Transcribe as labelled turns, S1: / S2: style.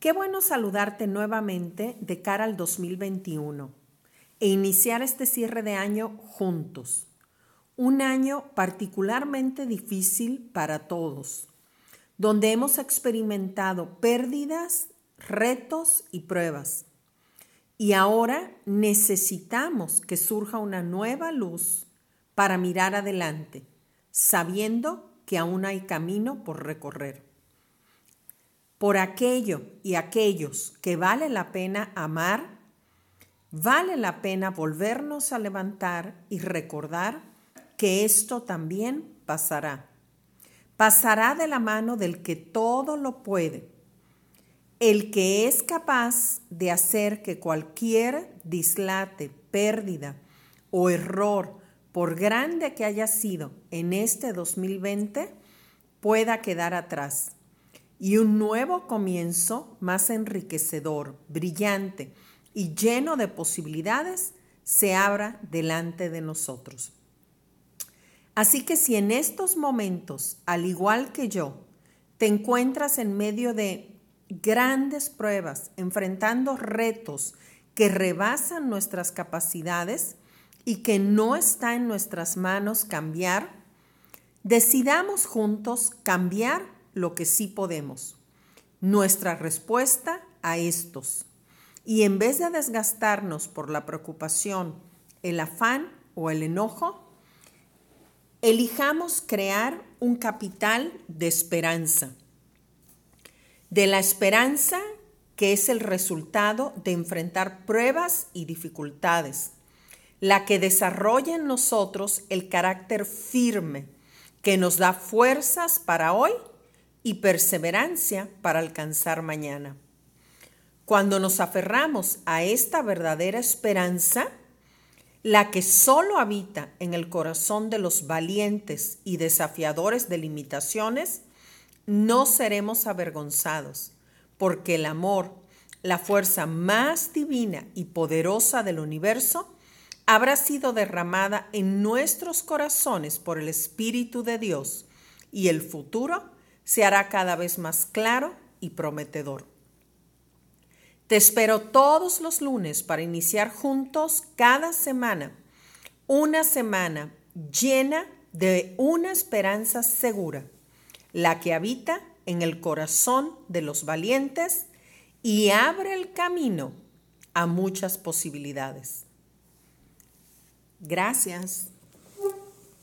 S1: Qué bueno saludarte nuevamente de cara al 2021 e iniciar este cierre de año juntos. Un año particularmente difícil para todos, donde hemos experimentado pérdidas, retos y pruebas. Y ahora necesitamos que surja una nueva luz para mirar adelante, sabiendo que aún hay camino por recorrer por aquello y aquellos que vale la pena amar, vale la pena volvernos a levantar y recordar que esto también pasará. Pasará de la mano del que todo lo puede, el que es capaz de hacer que cualquier dislate, pérdida o error, por grande que haya sido en este 2020, pueda quedar atrás y un nuevo comienzo más enriquecedor, brillante y lleno de posibilidades se abra delante de nosotros. Así que si en estos momentos, al igual que yo, te encuentras en medio de grandes pruebas, enfrentando retos que rebasan nuestras capacidades y que no está en nuestras manos cambiar, decidamos juntos cambiar lo que sí podemos. Nuestra respuesta a estos. Y en vez de desgastarnos por la preocupación, el afán o el enojo, elijamos crear un capital de esperanza. De la esperanza que es el resultado de enfrentar pruebas y dificultades, la que desarrolla en nosotros el carácter firme que nos da fuerzas para hoy y perseverancia para alcanzar mañana. Cuando nos aferramos a esta verdadera esperanza, la que solo habita en el corazón de los valientes y desafiadores de limitaciones, no seremos avergonzados, porque el amor, la fuerza más divina y poderosa del universo, habrá sido derramada en nuestros corazones por el Espíritu de Dios y el futuro se hará cada vez más claro y prometedor. Te espero todos los lunes para iniciar juntos cada semana una semana llena de una esperanza segura, la que habita en el corazón de los valientes y abre el camino a muchas posibilidades. Gracias.